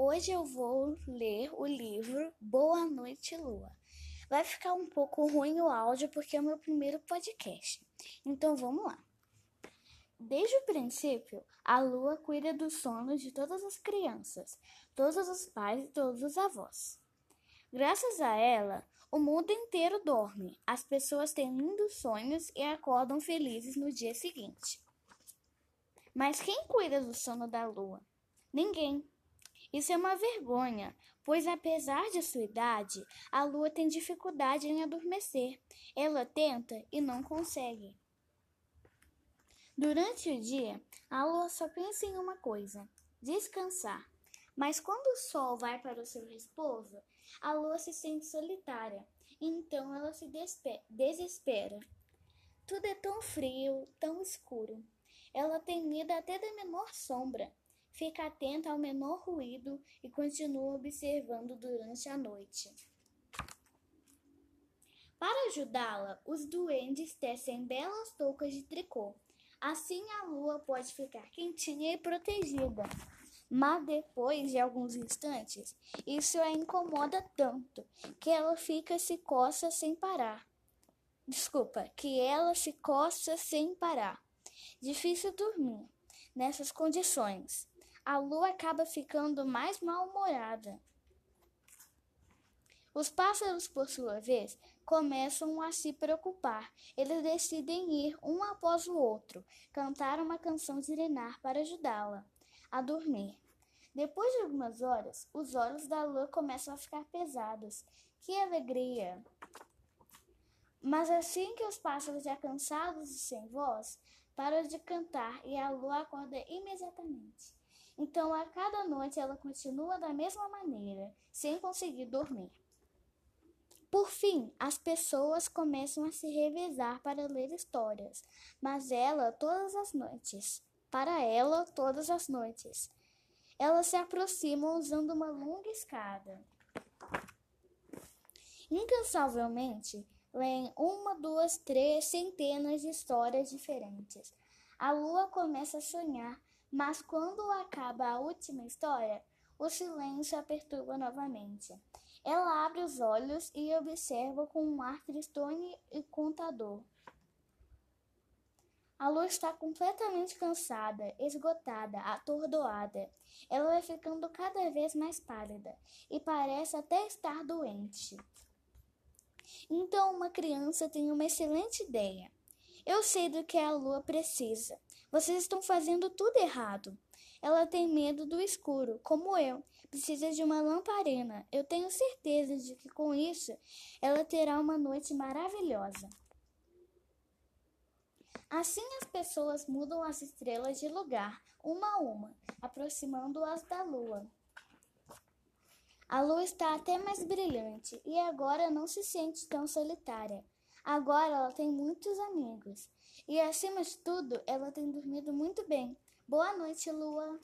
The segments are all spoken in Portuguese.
Hoje eu vou ler o livro Boa Noite Lua. Vai ficar um pouco ruim o áudio porque é o meu primeiro podcast. Então vamos lá. Desde o princípio, a lua cuida do sono de todas as crianças, todos os pais e todos os avós. Graças a ela, o mundo inteiro dorme, as pessoas têm lindos sonhos e acordam felizes no dia seguinte. Mas quem cuida do sono da lua? Ninguém. Isso é uma vergonha, pois apesar de sua idade, a lua tem dificuldade em adormecer. Ela tenta e não consegue. Durante o dia, a lua só pensa em uma coisa: descansar. Mas quando o sol vai para o seu repouso, a lua se sente solitária, então ela se desespera. Tudo é tão frio, tão escuro. Ela tem medo até da menor sombra. Fica atenta ao menor ruído e continua observando durante a noite. Para ajudá-la, os duendes tecem belas toucas de tricô. Assim a lua pode ficar quentinha e protegida. Mas depois de alguns instantes, isso a incomoda tanto que ela fica se coça sem parar. Desculpa, que ela se coça sem parar. Difícil dormir nessas condições. A lua acaba ficando mais mal-humorada. Os pássaros, por sua vez, começam a se preocupar. Eles decidem ir um após o outro, cantar uma canção de Renar para ajudá-la a dormir. Depois de algumas horas, os olhos da lua começam a ficar pesados. Que alegria! Mas assim que os pássaros já cansados e sem voz, param de cantar e a lua acorda imediatamente. Então, a cada noite ela continua da mesma maneira, sem conseguir dormir. Por fim, as pessoas começam a se revezar para ler histórias, mas ela todas as noites para ela todas as noites. Elas se aproximam usando uma longa escada. Incansavelmente, leem uma, duas, três centenas de histórias diferentes. A lua começa a sonhar, mas quando acaba a última história, o silêncio a perturba novamente. Ela abre os olhos e observa com um ar tristonho e contador. A lua está completamente cansada, esgotada, atordoada. Ela vai ficando cada vez mais pálida e parece até estar doente. Então, uma criança tem uma excelente ideia. Eu sei do que a lua precisa. Vocês estão fazendo tudo errado. Ela tem medo do escuro, como eu. Precisa de uma lamparina. Eu tenho certeza de que com isso ela terá uma noite maravilhosa. Assim as pessoas mudam as estrelas de lugar, uma a uma, aproximando-as da lua. A lua está até mais brilhante e agora não se sente tão solitária. Agora ela tem muitos amigos e, acima de tudo, ela tem dormido muito bem. Boa noite, lua.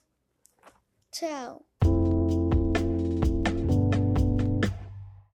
Tchau.